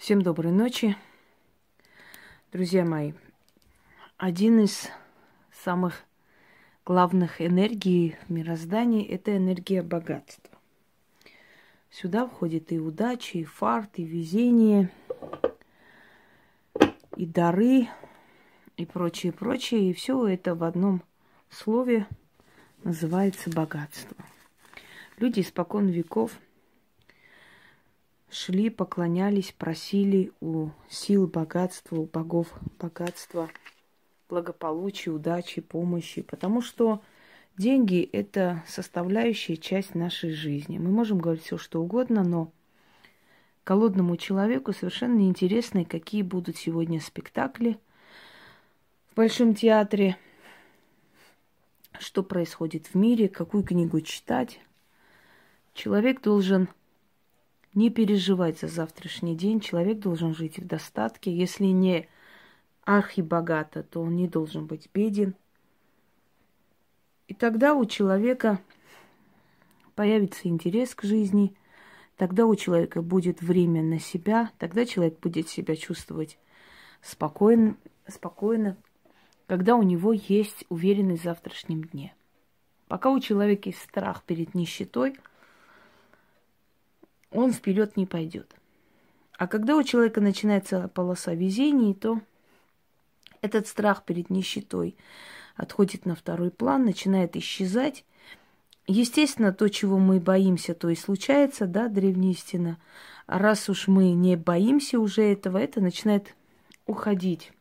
Всем доброй ночи, друзья мои. Один из самых главных энергий в мироздании – это энергия богатства. Сюда входит и удача, и фарт, и везение, и дары, и прочее, прочее. И все это в одном слове называется богатство. Люди испокон веков – шли, поклонялись, просили у сил богатства, у богов богатства, благополучия, удачи, помощи, потому что деньги – это составляющая часть нашей жизни. Мы можем говорить все, что угодно, но голодному человеку совершенно неинтересно, какие будут сегодня спектакли в Большом театре, что происходит в мире, какую книгу читать. Человек должен – не переживать за завтрашний день. Человек должен жить в достатке. Если не архибогато, то он не должен быть беден. И тогда у человека появится интерес к жизни, тогда у человека будет время на себя, тогда человек будет себя чувствовать спокойно, спокойно когда у него есть уверенность в завтрашнем дне. Пока у человека есть страх перед нищетой – он вперед не пойдет. А когда у человека начинается полоса везений, то этот страх перед нищетой отходит на второй план, начинает исчезать. Естественно, то, чего мы боимся, то и случается, да, древняя истина. А раз уж мы не боимся уже этого, это начинает уходить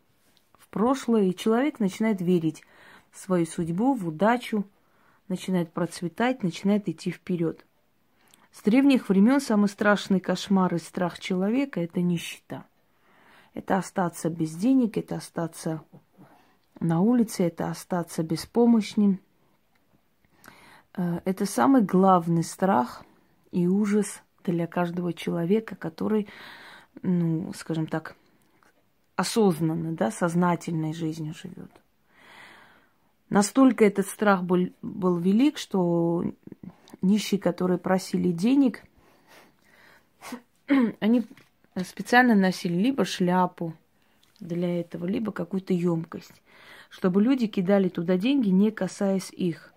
в прошлое, и человек начинает верить в свою судьбу, в удачу, начинает процветать, начинает идти вперед. С древних времен самый страшный кошмар и страх человека – это нищета. Это остаться без денег, это остаться на улице, это остаться беспомощным. Э, это самый главный страх и ужас для каждого человека, который, ну, скажем так, осознанно, да, сознательной жизнью живет. Настолько этот страх был, был велик, что нищие, которые просили денег, они специально носили либо шляпу для этого, либо какую-то емкость, чтобы люди кидали туда деньги, не касаясь их,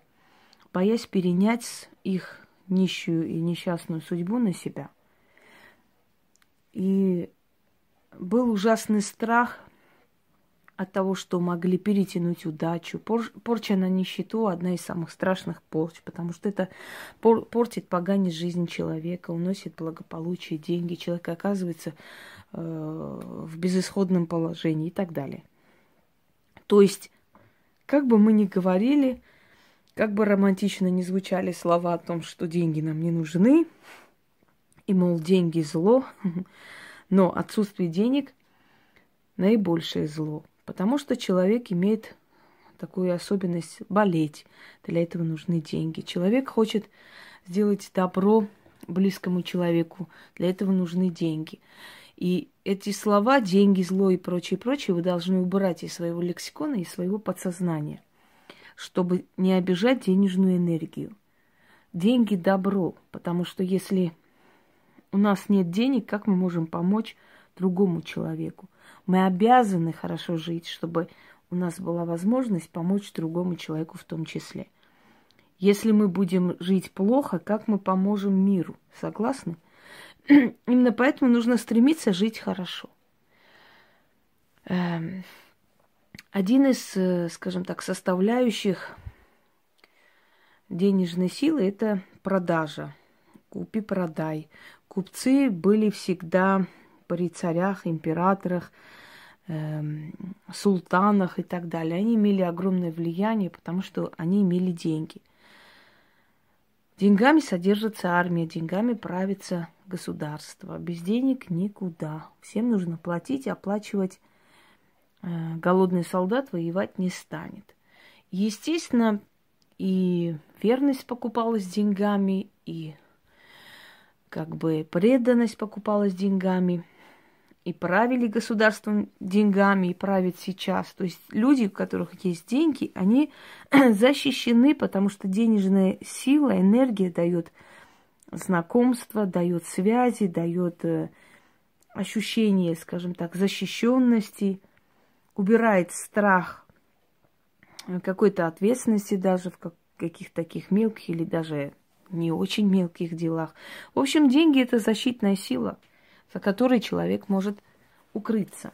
боясь перенять их нищую и несчастную судьбу на себя. И был ужасный страх от того, что могли перетянуть удачу. Пор, порча на нищету – одна из самых страшных порч, потому что это пор, портит, поганит жизнь человека, уносит благополучие, деньги. Человек оказывается э, в безысходном положении и так далее. То есть, как бы мы ни говорили, как бы романтично ни звучали слова о том, что деньги нам не нужны, и, мол, деньги зло, но отсутствие денег – наибольшее зло – Потому что человек имеет такую особенность болеть. Для этого нужны деньги. Человек хочет сделать добро близкому человеку. Для этого нужны деньги. И эти слова, деньги, зло и прочее, прочее, вы должны убрать из своего лексикона, из своего подсознания, чтобы не обижать денежную энергию. Деньги – добро, потому что если у нас нет денег, как мы можем помочь другому человеку? Мы обязаны хорошо жить, чтобы у нас была возможность помочь другому человеку в том числе. Если мы будем жить плохо, как мы поможем миру? Согласны? Именно поэтому нужно стремиться жить хорошо. Эм, один из, э, скажем так, составляющих денежной силы – это продажа. Купи-продай. Купцы были всегда при царях, императорах, э, султанах и так далее. Они имели огромное влияние, потому что они имели деньги. Деньгами содержится армия, деньгами правится государство. Без денег никуда. Всем нужно платить, оплачивать. Э, голодный солдат воевать не станет. Естественно, и верность покупалась деньгами, и как бы преданность покупалась деньгами и правили государством деньгами, и правят сейчас. То есть люди, у которых есть деньги, они защищены, потому что денежная сила, энергия дает знакомство, дает связи, дает э, ощущение, скажем так, защищенности, убирает страх какой-то ответственности даже в каких-то таких мелких или даже не очень мелких делах. В общем, деньги это защитная сила, за которой человек может укрыться.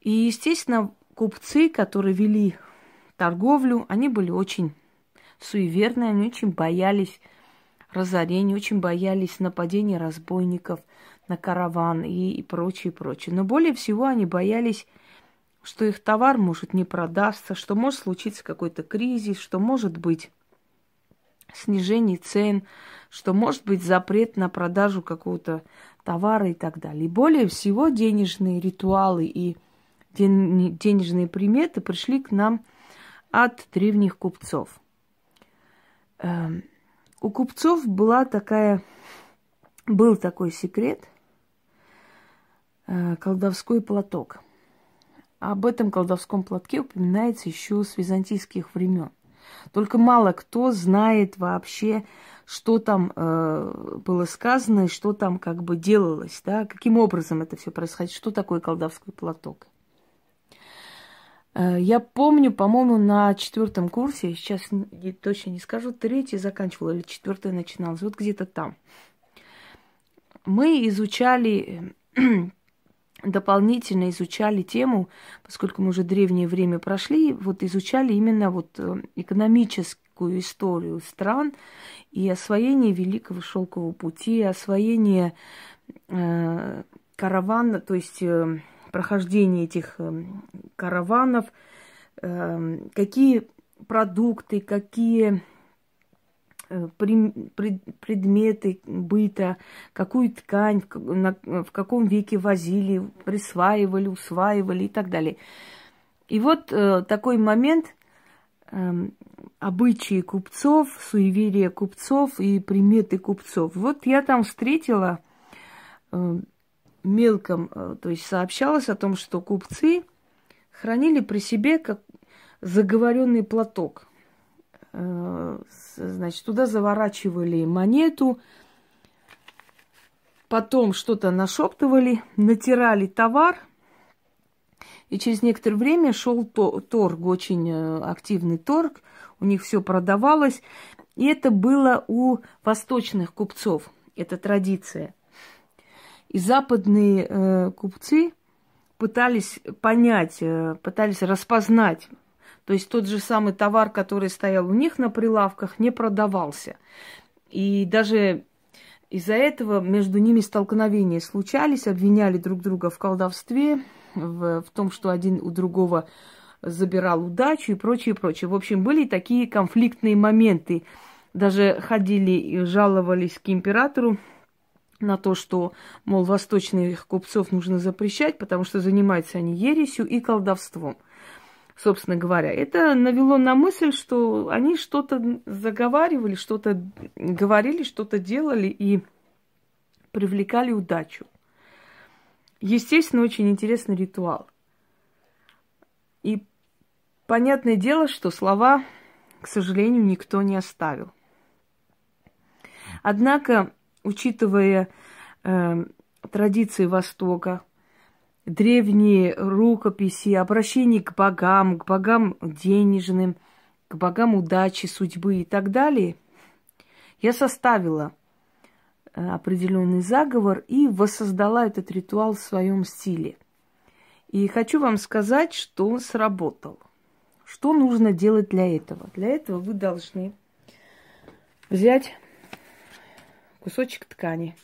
И, естественно, купцы, которые вели торговлю, они были очень суеверные, они очень боялись разорения, очень боялись нападения разбойников на караван и, и прочее, прочее. Но более всего они боялись, что их товар может не продастся, что может случиться какой-то кризис, что может быть снижение цен, что может быть запрет на продажу какого-то товара и так далее. И более всего денежные ритуалы и денежные приметы пришли к нам от древних купцов. Эм, у купцов была такая, был такой секрет, э, колдовской платок. Об этом колдовском платке упоминается еще с византийских времен. Только мало кто знает вообще, что там э, было сказано и что там как бы делалось, да, каким образом это все происходит, что такое колдовской платок. Э, я помню, по-моему, на четвертом курсе, сейчас точно не скажу, третий заканчивала или четвертый начиналось, вот где-то там. Мы изучали, дополнительно изучали тему, поскольку мы уже древнее время прошли, вот изучали именно вот э, экономическую историю стран и освоение Великого Шелкового пути, освоение э, каравана, то есть э, прохождение этих э, караванов, э, какие продукты, какие э, предметы быта, какую ткань в каком веке возили, присваивали, усваивали и так далее. И вот такой момент обычаи купцов, суеверия купцов и приметы купцов. Вот я там встретила мелком, э, то есть сообщалось о том, что купцы хранили при себе как заговоренный платок. Э, значит, туда заворачивали монету, потом что-то нашептывали, натирали товар, и через некоторое время шел торг, очень э, активный торг, у них все продавалось, и это было у восточных купцов, это традиция – и западные э, купцы пытались понять, э, пытались распознать. То есть тот же самый товар, который стоял у них на прилавках, не продавался. И даже из-за этого между ними столкновения случались, обвиняли друг друга в колдовстве, в, в том, что один у другого забирал удачу и прочее, прочее. В общем, были такие конфликтные моменты. Даже ходили и жаловались к императору на то, что, мол, восточных купцов нужно запрещать, потому что занимаются они ересью и колдовством. Собственно говоря, это навело на мысль, что они что-то заговаривали, что-то говорили, что-то делали и привлекали удачу. Естественно, очень интересный ритуал. И понятное дело, что слова, к сожалению, никто не оставил. Однако учитывая э, традиции Востока, древние рукописи, обращение к богам, к богам денежным, к богам удачи, судьбы и так далее, я составила определенный заговор и воссоздала этот ритуал в своем стиле. И хочу вам сказать, что он сработал. Что нужно делать для этого? Для этого вы должны взять кусочек ткани.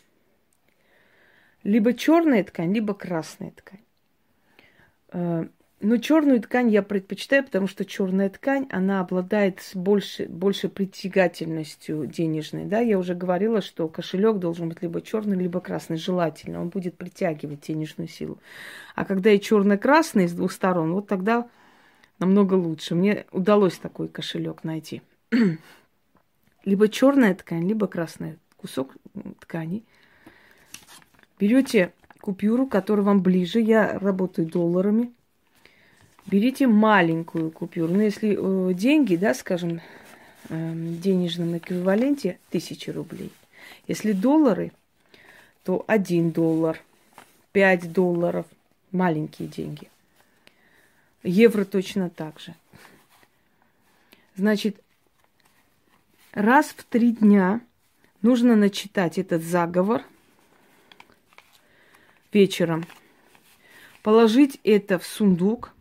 Либо черная ткань, либо красная ткань. Но черную ткань я предпочитаю, потому что черная ткань, она обладает больше, больше притягательностью денежной. Да? Я уже говорила, что кошелек должен быть либо черный, либо красный, желательно. Он будет притягивать денежную силу. А когда и черно-красный с двух сторон, вот тогда намного лучше. Мне удалось такой кошелек найти. либо черная ткань, либо красная кусок ткани, берете купюру, которая вам ближе, я работаю долларами, берите маленькую купюру, ну если э, деньги, да, скажем, в денежном эквиваленте тысячи рублей, если доллары, то 1 доллар, 5 долларов, маленькие деньги. Евро точно так же. Значит, раз в три дня нужно начитать этот заговор вечером, положить это в сундук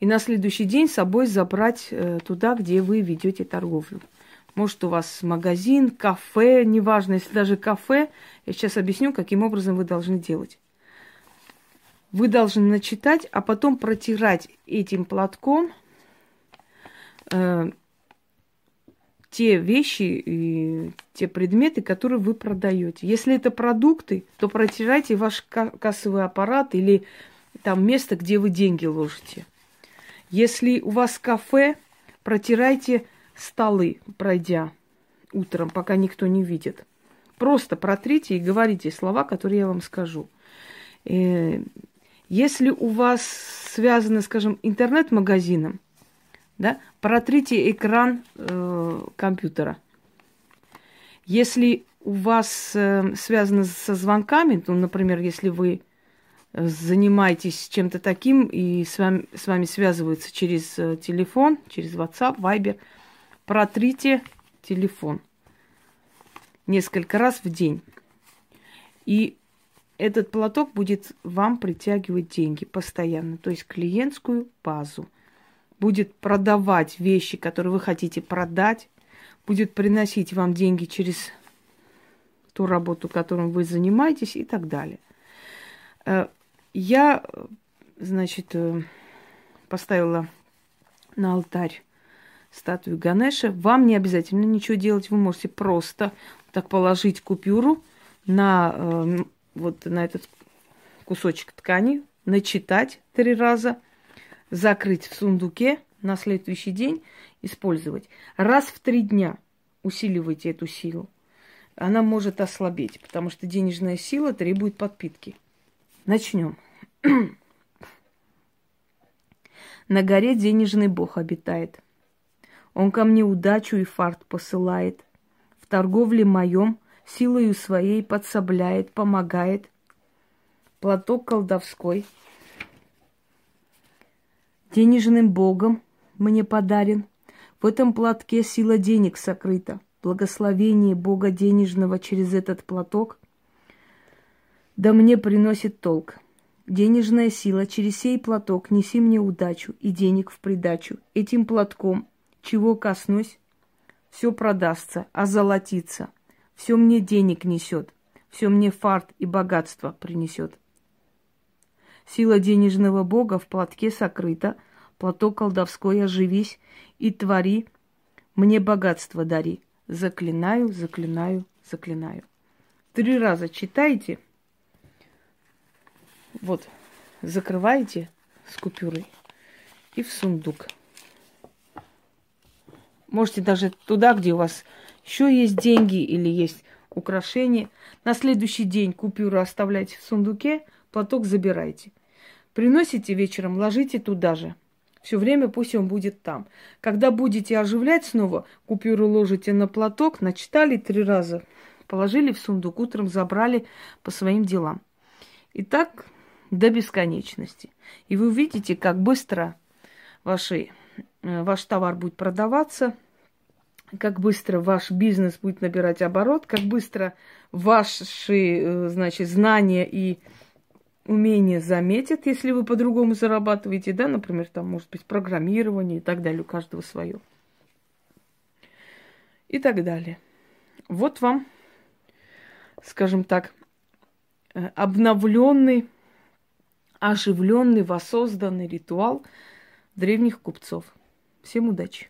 и на следующий день с собой забрать э, туда, где вы ведете торговлю. Может, у вас магазин, кафе, неважно, если даже кафе, я сейчас объясню, каким образом вы должны делать. Вы должны начитать, а потом протирать этим платком э, те вещи и те предметы, которые вы продаете. Если это продукты, то протирайте ваш кассовый аппарат или там место, где вы деньги ложите. Если у вас кафе, протирайте столы, пройдя утром, пока никто не видит. Просто протрите и говорите слова, которые я вам скажу. Э, если у вас связано, скажем, интернет-магазином, да, протрите экран э, компьютера. Если у вас э, связано со звонками, ну, например, если вы занимаетесь чем-то таким и с вами, с вами связываются через э, телефон, через WhatsApp, Viber, протрите телефон несколько раз в день. И этот платок будет вам притягивать деньги постоянно, то есть клиентскую базу. Будет продавать вещи, которые вы хотите продать, будет приносить вам деньги через ту работу, которой вы занимаетесь и так далее. Э, я, значит, э, поставила на алтарь статую Ганеша. Вам не обязательно ничего делать. Вы можете просто так положить купюру на э, вот на этот кусочек ткани, начитать три раза, закрыть в сундуке, на следующий день использовать. Раз в три дня усиливайте эту силу. Она может ослабеть, потому что денежная сила требует подпитки. Начнем. На горе денежный бог обитает. Он ко мне удачу и фарт посылает. В торговле моем силою своей подсобляет, помогает. Платок колдовской. Денежным богом мне подарен. В этом платке сила денег сокрыта. Благословение Бога денежного через этот платок да мне приносит толк. Денежная сила через сей платок неси мне удачу и денег в придачу. Этим платком, чего коснусь, все продастся, озолотится. Все мне денег несет, все мне фарт и богатство принесет. Сила денежного бога в платке сокрыта, платок колдовской оживись и твори, мне богатство дари. Заклинаю, заклинаю, заклинаю. Три раза читайте – вот, закрываете с купюрой и в сундук. Можете даже туда, где у вас еще есть деньги или есть украшения. На следующий день купюру оставляйте в сундуке, платок забирайте. Приносите вечером, ложите туда же. Все время пусть он будет там. Когда будете оживлять снова, купюру ложите на платок, начитали три раза, положили в сундук, утром забрали по своим делам. И так до бесконечности. И вы увидите, как быстро ваши, э, ваш товар будет продаваться, как быстро ваш бизнес будет набирать оборот, как быстро ваши, э, значит, знания и умения заметят, если вы по-другому зарабатываете, да, например, там, может быть, программирование и так далее, у каждого свое. И так далее. Вот вам, скажем так, э, обновленный оживленный, воссозданный ритуал древних купцов. Всем удачи!